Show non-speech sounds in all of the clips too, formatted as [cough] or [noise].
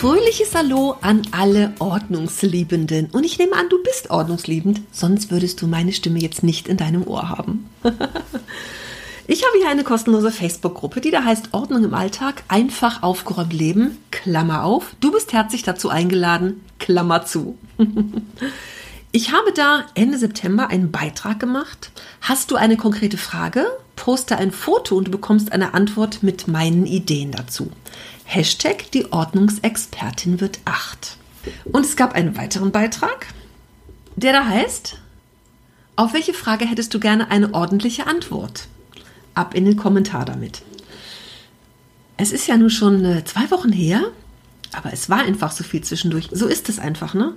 Fröhliches Hallo an alle Ordnungsliebenden. Und ich nehme an, du bist ordnungsliebend, sonst würdest du meine Stimme jetzt nicht in deinem Ohr haben. [laughs] ich habe hier eine kostenlose Facebook-Gruppe, die da heißt Ordnung im Alltag, einfach aufgeräumt leben, Klammer auf. Du bist herzlich dazu eingeladen, Klammer zu. [laughs] Ich habe da Ende September einen Beitrag gemacht. Hast du eine konkrete Frage? Poste ein Foto und du bekommst eine Antwort mit meinen Ideen dazu. Hashtag die Ordnungsexpertin wird acht. Und es gab einen weiteren Beitrag, der da heißt, auf welche Frage hättest du gerne eine ordentliche Antwort? Ab in den Kommentar damit. Es ist ja nun schon äh, zwei Wochen her, aber es war einfach so viel zwischendurch. So ist es einfach, ne?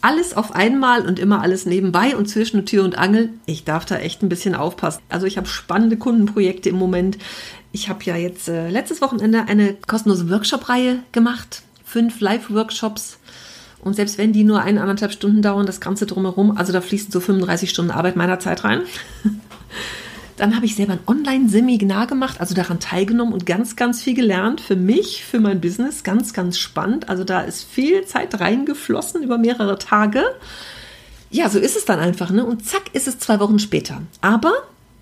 Alles auf einmal und immer alles nebenbei und zwischen Tür und Angel. Ich darf da echt ein bisschen aufpassen. Also ich habe spannende Kundenprojekte im Moment. Ich habe ja jetzt äh, letztes Wochenende eine kostenlose Workshop-Reihe gemacht. Fünf Live-Workshops. Und selbst wenn die nur eineinhalb Stunden dauern, das Ganze drumherum, also da fließen so 35 Stunden Arbeit meiner Zeit rein. [laughs] Dann habe ich selber ein Online-Seminar gemacht, also daran teilgenommen und ganz, ganz viel gelernt für mich, für mein Business. Ganz, ganz spannend. Also da ist viel Zeit reingeflossen über mehrere Tage. Ja, so ist es dann einfach, ne? Und zack, ist es zwei Wochen später. Aber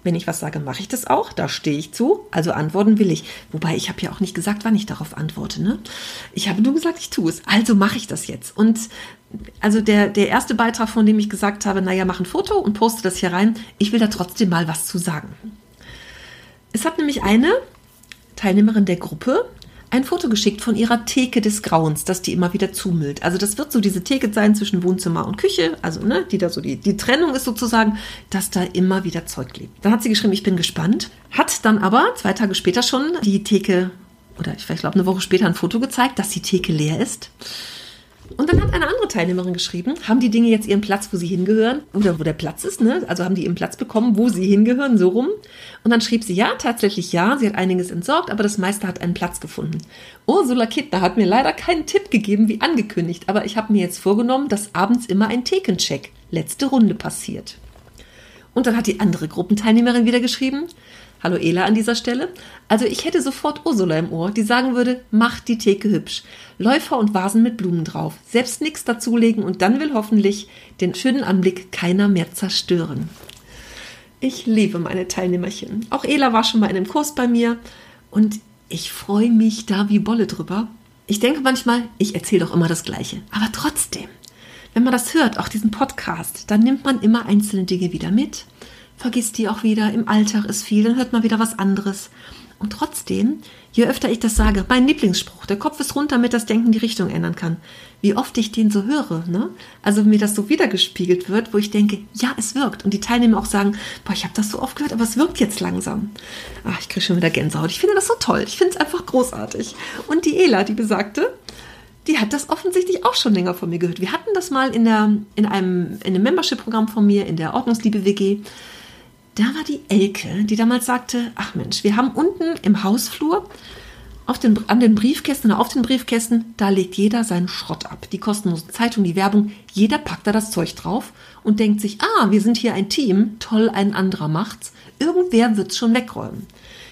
wenn ich was sage, mache ich das auch. Da stehe ich zu. Also antworten will ich. Wobei ich habe ja auch nicht gesagt, wann ich darauf antworte. Ne? Ich habe nur gesagt, ich tue es. Also mache ich das jetzt. Und also der, der erste Beitrag, von dem ich gesagt habe, naja, mach ein Foto und poste das hier rein. Ich will da trotzdem mal was zu sagen. Es hat nämlich eine Teilnehmerin der Gruppe ein Foto geschickt von ihrer Theke des Grauens, dass die immer wieder zumüllt. Also das wird so diese Theke sein zwischen Wohnzimmer und Küche, also ne, die da so die, die Trennung ist sozusagen, dass da immer wieder Zeug lebt. Dann hat sie geschrieben, ich bin gespannt, hat dann aber zwei Tage später schon die Theke oder ich glaube eine Woche später ein Foto gezeigt, dass die Theke leer ist. Und dann hat eine andere Teilnehmerin geschrieben, haben die Dinge jetzt ihren Platz, wo sie hingehören? Oder wo der Platz ist, ne? Also haben die ihren Platz bekommen, wo sie hingehören, so rum. Und dann schrieb sie, ja, tatsächlich ja, sie hat einiges entsorgt, aber das meiste hat einen Platz gefunden. Ursula Kittner hat mir leider keinen Tipp gegeben, wie angekündigt, aber ich habe mir jetzt vorgenommen, dass abends immer ein Thekencheck, letzte Runde passiert. Und dann hat die andere Gruppenteilnehmerin wieder geschrieben, Hallo Ela an dieser Stelle. Also ich hätte sofort Ursula im Ohr, die sagen würde, macht die Theke hübsch. Läufer und Vasen mit Blumen drauf. Selbst nichts dazulegen und dann will hoffentlich den schönen Anblick keiner mehr zerstören. Ich liebe meine Teilnehmerchen. Auch Ela war schon mal in einem Kurs bei mir und ich freue mich da wie Bolle drüber. Ich denke manchmal, ich erzähle doch immer das Gleiche. Aber trotzdem, wenn man das hört, auch diesen Podcast, dann nimmt man immer einzelne Dinge wieder mit vergisst die auch wieder. Im Alltag ist viel, dann hört man wieder was anderes. Und trotzdem, je öfter ich das sage, mein Lieblingsspruch, der Kopf ist runter, damit das Denken die Richtung ändern kann. Wie oft ich den so höre, ne? Also mir das so wiedergespiegelt wird, wo ich denke, ja, es wirkt. Und die Teilnehmer auch sagen, boah, ich habe das so oft gehört, aber es wirkt jetzt langsam. Ach, ich kriege schon wieder Gänsehaut. Ich finde das so toll. Ich finde es einfach großartig. Und die Ela, die besagte, die hat das offensichtlich auch schon länger von mir gehört. Wir hatten das mal in, der, in einem, in einem Membership-Programm von mir, in der Ordnungsliebe WG da war die Elke, die damals sagte, ach Mensch, wir haben unten im Hausflur auf den, an den Briefkästen oder auf den Briefkästen, da legt jeder seinen Schrott ab. Die kostenlose Zeitung, die Werbung, jeder packt da das Zeug drauf und denkt sich, ah, wir sind hier ein Team, toll, ein anderer macht's. Irgendwer wird's schon wegräumen.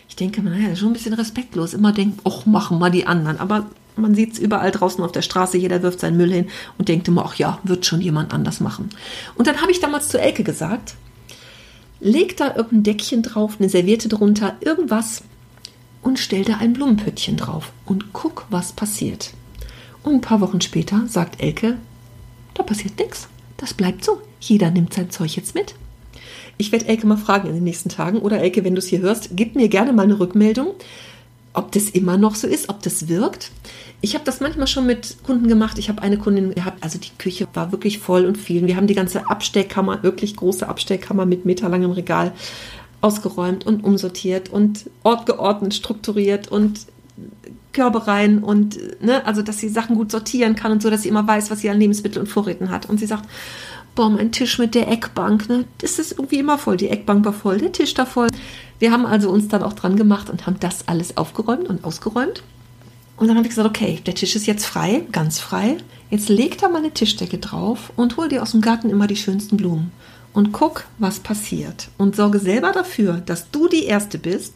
Ich denke, naja, schon ein bisschen respektlos. Immer denkt, ach, machen mal die anderen. Aber man sieht es überall draußen auf der Straße, jeder wirft seinen Müll hin und denkt immer, ach ja, wird schon jemand anders machen. Und dann habe ich damals zu Elke gesagt, leg da irgendein Deckchen drauf, eine Serviette drunter, irgendwas und stell da ein Blumenpöttchen drauf und guck, was passiert. Und ein paar Wochen später sagt Elke, da passiert nichts. Das bleibt so. Jeder nimmt sein Zeug jetzt mit. Ich werde Elke mal fragen in den nächsten Tagen oder Elke, wenn du es hier hörst, gib mir gerne mal eine Rückmeldung, ob das immer noch so ist, ob das wirkt. Ich habe das manchmal schon mit Kunden gemacht. Ich habe eine Kundin gehabt, also die Küche war wirklich voll und viel. Wir haben die ganze Abstellkammer, wirklich große Abstellkammer mit meterlangem Regal ausgeräumt und umsortiert und ortgeordnet, strukturiert und Körbe rein und ne, also dass sie Sachen gut sortieren kann und so, dass sie immer weiß, was sie an Lebensmitteln und Vorräten hat. Und sie sagt, boah, mein Tisch mit der Eckbank, ne, das ist irgendwie immer voll. Die Eckbank war voll, der Tisch da voll. Wir haben also uns dann auch dran gemacht und haben das alles aufgeräumt und ausgeräumt. Und dann habe ich gesagt, okay, der Tisch ist jetzt frei, ganz frei. Jetzt leg da mal eine Tischdecke drauf und hol dir aus dem Garten immer die schönsten Blumen. Und guck, was passiert. Und sorge selber dafür, dass du die Erste bist,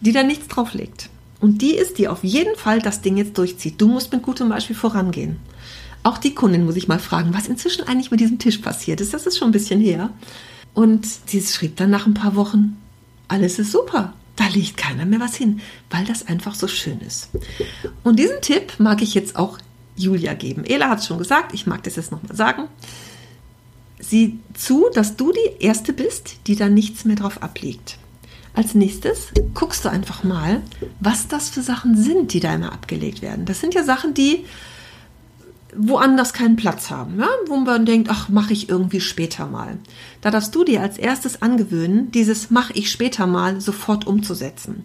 die da nichts drauflegt. Und die ist, die auf jeden Fall das Ding jetzt durchzieht. Du musst mit gutem Beispiel vorangehen. Auch die Kundin muss ich mal fragen, was inzwischen eigentlich mit diesem Tisch passiert ist. Das ist schon ein bisschen her. Und sie schrieb dann nach ein paar Wochen, alles ist super. Da legt keiner mehr was hin, weil das einfach so schön ist. Und diesen Tipp mag ich jetzt auch Julia geben. Ela hat es schon gesagt, ich mag das jetzt nochmal sagen. Sieh zu, dass du die Erste bist, die da nichts mehr drauf ablegt. Als nächstes guckst du einfach mal, was das für Sachen sind, die da immer abgelegt werden. Das sind ja Sachen, die woanders keinen Platz haben, ja? wo man denkt, ach, mache ich irgendwie später mal. Da darfst du dir als erstes angewöhnen, dieses mache ich später mal sofort umzusetzen.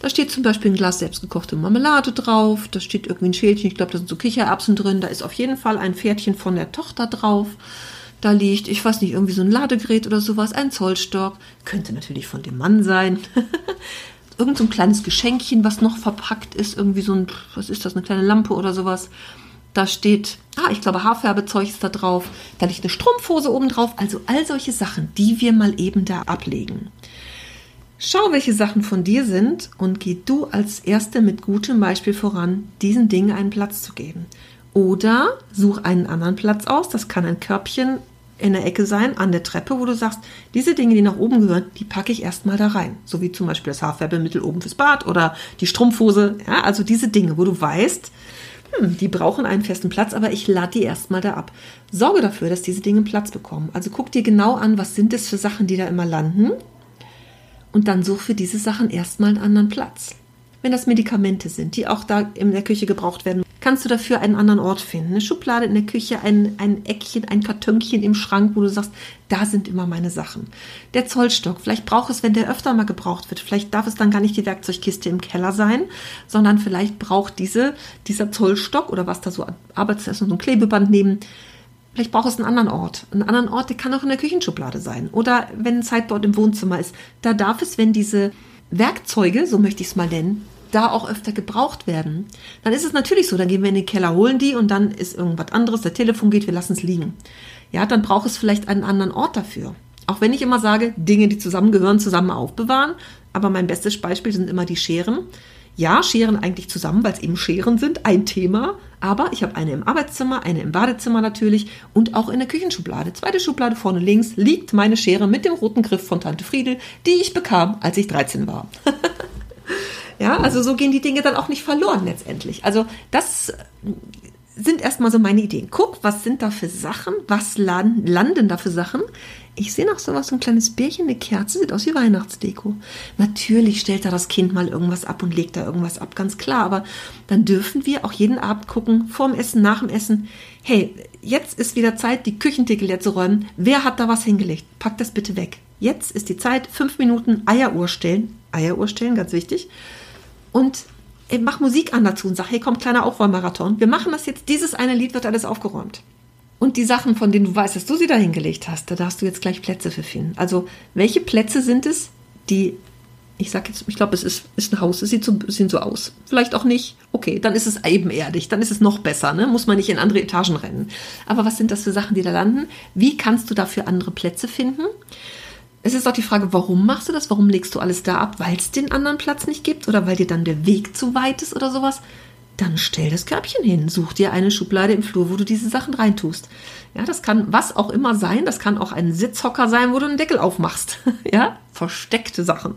Da steht zum Beispiel ein Glas selbstgekochte Marmelade drauf, da steht irgendwie ein Schälchen, ich glaube, da sind so Kichererbsen drin, da ist auf jeden Fall ein Pferdchen von der Tochter drauf. Da liegt, ich weiß nicht, irgendwie so ein Ladegerät oder sowas, ein Zollstock, könnte natürlich von dem Mann sein. [laughs] Irgend so ein kleines Geschenkchen, was noch verpackt ist, irgendwie so ein, was ist das, eine kleine Lampe oder sowas. Da steht, ah, ich glaube, Haarfärbezeug ist da drauf. Da liegt eine Strumpfhose oben drauf. Also all solche Sachen, die wir mal eben da ablegen. Schau, welche Sachen von dir sind und geh du als Erste mit gutem Beispiel voran, diesen Dingen einen Platz zu geben. Oder such einen anderen Platz aus. Das kann ein Körbchen in der Ecke sein, an der Treppe, wo du sagst, diese Dinge, die nach oben gehören, die packe ich erstmal da rein. So wie zum Beispiel das Haarfärbemittel oben fürs Bad oder die Strumpfhose. Ja, also diese Dinge, wo du weißt, hm, die brauchen einen festen Platz, aber ich lade die erstmal da ab. Sorge dafür, dass diese Dinge Platz bekommen. Also guck dir genau an, was sind es für Sachen, die da immer landen. Und dann such für diese Sachen erstmal einen anderen Platz. Wenn das Medikamente sind, die auch da in der Küche gebraucht werden, kannst du dafür einen anderen Ort finden. Eine Schublade in der Küche, ein, ein Eckchen, ein Kartönchen im Schrank, wo du sagst, da sind immer meine Sachen. Der Zollstock, vielleicht braucht es, wenn der öfter mal gebraucht wird, vielleicht darf es dann gar nicht die Werkzeugkiste im Keller sein, sondern vielleicht braucht diese, dieser Zollstock oder was da so Arbeitsessen und so ein Klebeband neben, Vielleicht braucht es einen anderen Ort. Einen anderen Ort, der kann auch in der Küchenschublade sein. Oder wenn ein Sideboard im Wohnzimmer ist. Da darf es, wenn diese Werkzeuge, so möchte ich es mal nennen, da auch öfter gebraucht werden, dann ist es natürlich so, dann gehen wir in den Keller, holen die und dann ist irgendwas anderes, der Telefon geht, wir lassen es liegen. Ja, dann braucht es vielleicht einen anderen Ort dafür. Auch wenn ich immer sage, Dinge, die zusammengehören, zusammen aufbewahren, aber mein bestes Beispiel sind immer die Scheren. Ja, Scheren eigentlich zusammen, weil es eben Scheren sind, ein Thema. Aber ich habe eine im Arbeitszimmer, eine im Badezimmer natürlich und auch in der Küchenschublade. Zweite Schublade vorne links liegt meine Schere mit dem roten Griff von Tante Friedel, die ich bekam, als ich 13 war. [laughs] ja, also so gehen die Dinge dann auch nicht verloren letztendlich. Also das sind erstmal so meine Ideen. Guck, was sind da für Sachen? Was landen da für Sachen? Ich sehe noch sowas, so ein kleines Bärchen, eine Kerze, sieht aus wie Weihnachtsdeko. Natürlich stellt da das Kind mal irgendwas ab und legt da irgendwas ab, ganz klar. Aber dann dürfen wir auch jeden Abend gucken, vorm Essen, nach dem Essen. Hey, jetzt ist wieder Zeit, die Küchentheke leer zu räumen. Wer hat da was hingelegt? Pack das bitte weg. Jetzt ist die Zeit, fünf Minuten Eieruhr stellen. Eieruhr stellen, ganz wichtig. Und ey, mach Musik an dazu und sag, hey, komm, kleiner Aufräummarathon. Wir machen das jetzt, dieses eine Lied wird alles aufgeräumt. Und die Sachen, von denen du weißt, dass du sie da hingelegt hast, da darfst du jetzt gleich Plätze für finden. Also, welche Plätze sind es, die, ich sag jetzt, ich glaube, es ist, ist ein Haus, es sieht so, sieht so aus. Vielleicht auch nicht. Okay, dann ist es ebenerdig, dann ist es noch besser, ne? Muss man nicht in andere Etagen rennen. Aber was sind das für Sachen, die da landen? Wie kannst du dafür andere Plätze finden? Es ist auch die Frage, warum machst du das? Warum legst du alles da ab? Weil es den anderen Platz nicht gibt oder weil dir dann der Weg zu weit ist oder sowas? dann stell das Körbchen hin. Such dir eine Schublade im Flur, wo du diese Sachen reintust. Ja, das kann was auch immer sein. Das kann auch ein Sitzhocker sein, wo du einen Deckel aufmachst. [laughs] ja, versteckte Sachen.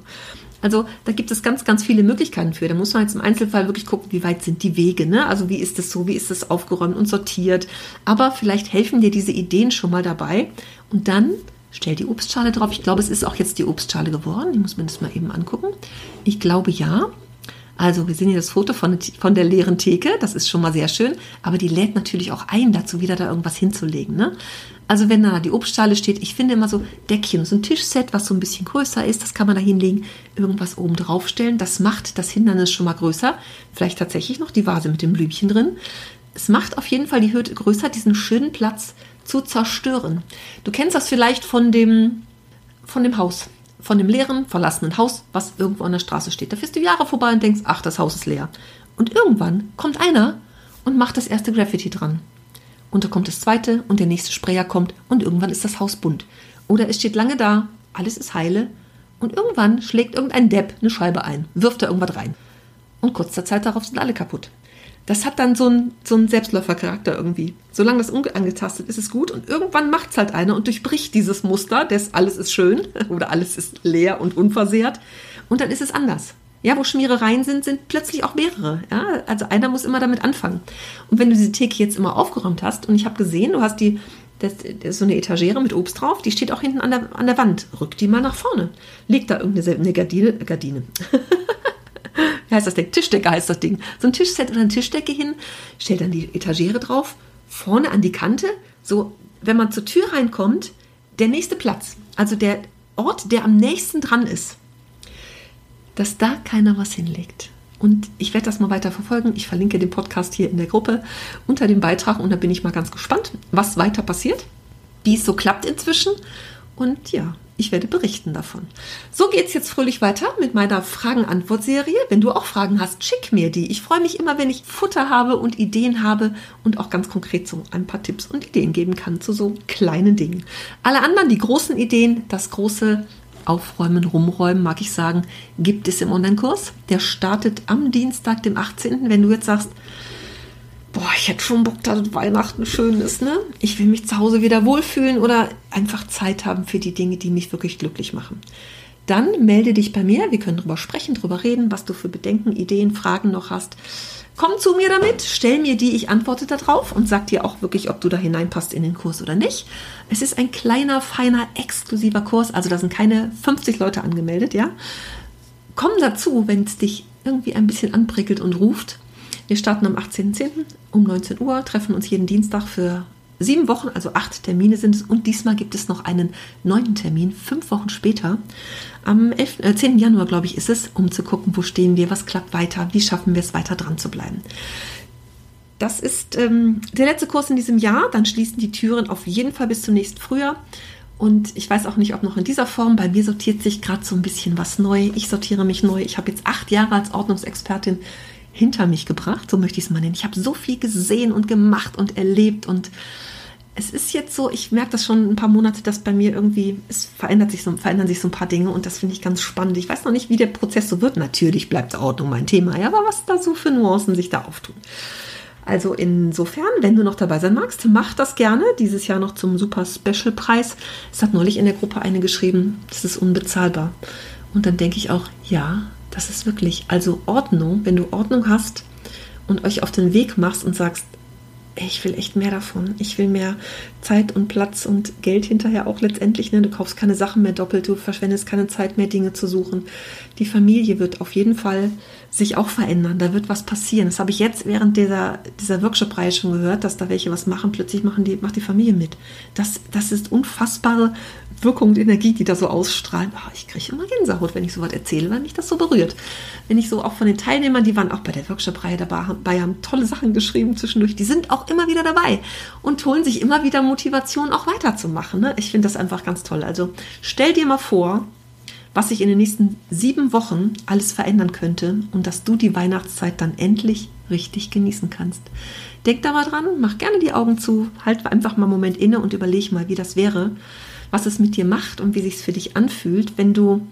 Also da gibt es ganz, ganz viele Möglichkeiten für. Da muss man jetzt im Einzelfall wirklich gucken, wie weit sind die Wege. Ne? Also wie ist es so, wie ist es aufgeräumt und sortiert. Aber vielleicht helfen dir diese Ideen schon mal dabei. Und dann stell die Obstschale drauf. Ich glaube, es ist auch jetzt die Obstschale geworden. Ich muss mir das mal eben angucken. Ich glaube ja. Also wir sehen hier das Foto von, von der leeren Theke, das ist schon mal sehr schön, aber die lädt natürlich auch ein, dazu wieder da irgendwas hinzulegen. Ne? Also wenn da die Obstschale steht, ich finde immer so Deckchen, so ein Tischset, was so ein bisschen größer ist, das kann man da hinlegen, irgendwas oben drauf stellen. Das macht das Hindernis schon mal größer. Vielleicht tatsächlich noch die Vase mit dem Blümchen drin. Es macht auf jeden Fall die Hürde größer, diesen schönen Platz zu zerstören. Du kennst das vielleicht von dem, von dem Haus von dem leeren, verlassenen Haus, was irgendwo an der Straße steht. Da fährst du Jahre vorbei und denkst, ach, das Haus ist leer. Und irgendwann kommt einer und macht das erste Graffiti dran. Und da kommt das zweite und der nächste Sprayer kommt und irgendwann ist das Haus bunt. Oder es steht lange da, alles ist heile und irgendwann schlägt irgendein Depp eine Scheibe ein, wirft da irgendwas rein. Und kurzer Zeit darauf sind alle kaputt das hat dann so einen, so einen Selbstläufercharakter irgendwie. Solange das unangetastet ist, ist es gut und irgendwann macht es halt einer und durchbricht dieses Muster des alles ist schön [laughs] oder alles ist leer und unversehrt und dann ist es anders. Ja, wo Schmierereien sind, sind plötzlich auch mehrere. Ja, also einer muss immer damit anfangen. Und wenn du diese Theke jetzt immer aufgeräumt hast und ich habe gesehen, du hast die das, das so eine Etagere mit Obst drauf, die steht auch hinten an der, an der Wand. Rück die mal nach vorne. Leg da irgendeine eine Gardine, Gardine. [laughs] wie heißt das Ding? Tischdecke heißt das Ding. So ein Tischset oder eine Tischdecke hin, stell dann die Etagere drauf, vorne an die Kante, so, wenn man zur Tür reinkommt, der nächste Platz, also der Ort, der am nächsten dran ist, dass da keiner was hinlegt. Und ich werde das mal weiter verfolgen. Ich verlinke den Podcast hier in der Gruppe unter dem Beitrag und da bin ich mal ganz gespannt, was weiter passiert, wie es so klappt inzwischen. Und ja, ich werde berichten davon. So geht es jetzt fröhlich weiter mit meiner Fragen-Antwort-Serie. Wenn du auch Fragen hast, schick mir die. Ich freue mich immer, wenn ich Futter habe und Ideen habe und auch ganz konkret so ein paar Tipps und Ideen geben kann zu so kleinen Dingen. Alle anderen, die großen Ideen, das große Aufräumen, Rumräumen, mag ich sagen, gibt es im Online-Kurs. Der startet am Dienstag, dem 18. Wenn du jetzt sagst, boah, ich hätte schon Bock, dass Weihnachten schön ist, ne? Ich will mich zu Hause wieder wohlfühlen oder einfach Zeit haben für die Dinge, die mich wirklich glücklich machen. Dann melde dich bei mir, wir können darüber sprechen, darüber reden, was du für Bedenken, Ideen, Fragen noch hast. Komm zu mir damit, stell mir die, ich antworte darauf und sag dir auch wirklich, ob du da hineinpasst in den Kurs oder nicht. Es ist ein kleiner, feiner, exklusiver Kurs, also da sind keine 50 Leute angemeldet, ja. Komm dazu, wenn es dich irgendwie ein bisschen anprickelt und ruft. Wir starten am 18.10. um 19 Uhr, treffen uns jeden Dienstag für sieben Wochen, also acht Termine sind es. Und diesmal gibt es noch einen neunten Termin, fünf Wochen später. Am 11, äh, 10. Januar, glaube ich, ist es, um zu gucken, wo stehen wir, was klappt weiter, wie schaffen wir es weiter dran zu bleiben. Das ist ähm, der letzte Kurs in diesem Jahr. Dann schließen die Türen auf jeden Fall bis zum nächsten Frühjahr. Und ich weiß auch nicht, ob noch in dieser Form. Bei mir sortiert sich gerade so ein bisschen was neu. Ich sortiere mich neu. Ich habe jetzt acht Jahre als Ordnungsexpertin hinter mich gebracht, so möchte ich es mal nennen. Ich habe so viel gesehen und gemacht und erlebt und es ist jetzt so, ich merke das schon ein paar Monate, dass bei mir irgendwie, es verändert sich so, verändern sich so ein paar Dinge und das finde ich ganz spannend. Ich weiß noch nicht, wie der Prozess so wird. Natürlich bleibt Ordnung mein Thema, ja, aber was da so für Nuancen sich da auftun. Also insofern, wenn du noch dabei sein magst, mach das gerne. Dieses Jahr noch zum super Special Preis. Es hat neulich in der Gruppe eine geschrieben, das ist unbezahlbar. Und dann denke ich auch, ja, das ist wirklich, also Ordnung, wenn du Ordnung hast und euch auf den Weg machst und sagst, ich will echt mehr davon. Ich will mehr Zeit und Platz und Geld hinterher auch letztendlich. Ne? Du kaufst keine Sachen mehr doppelt, du verschwendest keine Zeit mehr, Dinge zu suchen. Die Familie wird auf jeden Fall sich auch verändern. Da wird was passieren. Das habe ich jetzt während dieser, dieser Workshop-Reihe schon gehört, dass da welche was machen. Plötzlich machen die, macht die Familie mit. Das, das ist unfassbare Wirkung und Energie, die da so ausstrahlen. Oh, ich kriege immer Gänsehaut, wenn ich sowas erzähle, weil mich das so berührt. Wenn ich so auch von den Teilnehmern, die waren auch bei der Workshop-Reihe dabei, haben tolle Sachen geschrieben zwischendurch, die sind auch immer wieder dabei und holen sich immer wieder Motivation, auch weiterzumachen. Ne? Ich finde das einfach ganz toll. Also stell dir mal vor, was sich in den nächsten sieben Wochen alles verändern könnte und dass du die Weihnachtszeit dann endlich richtig genießen kannst. Denk da mal dran, mach gerne die Augen zu, halt einfach mal einen Moment inne und überleg mal, wie das wäre, was es mit dir macht und wie sich es für dich anfühlt, wenn du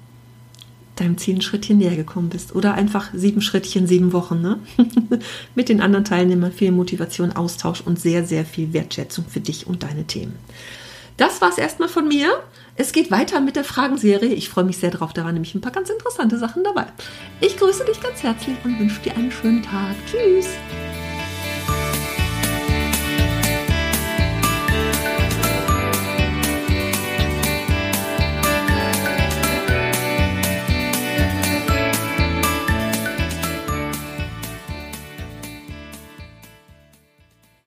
deinem Ziel Schrittchen näher gekommen bist. Oder einfach sieben Schrittchen, sieben Wochen. Ne? [laughs] mit den anderen Teilnehmern viel Motivation, Austausch und sehr, sehr viel Wertschätzung für dich und deine Themen. Das war es erstmal von mir. Es geht weiter mit der Fragenserie. Ich freue mich sehr drauf. Da waren nämlich ein paar ganz interessante Sachen dabei. Ich grüße dich ganz herzlich und wünsche dir einen schönen Tag. Tschüss.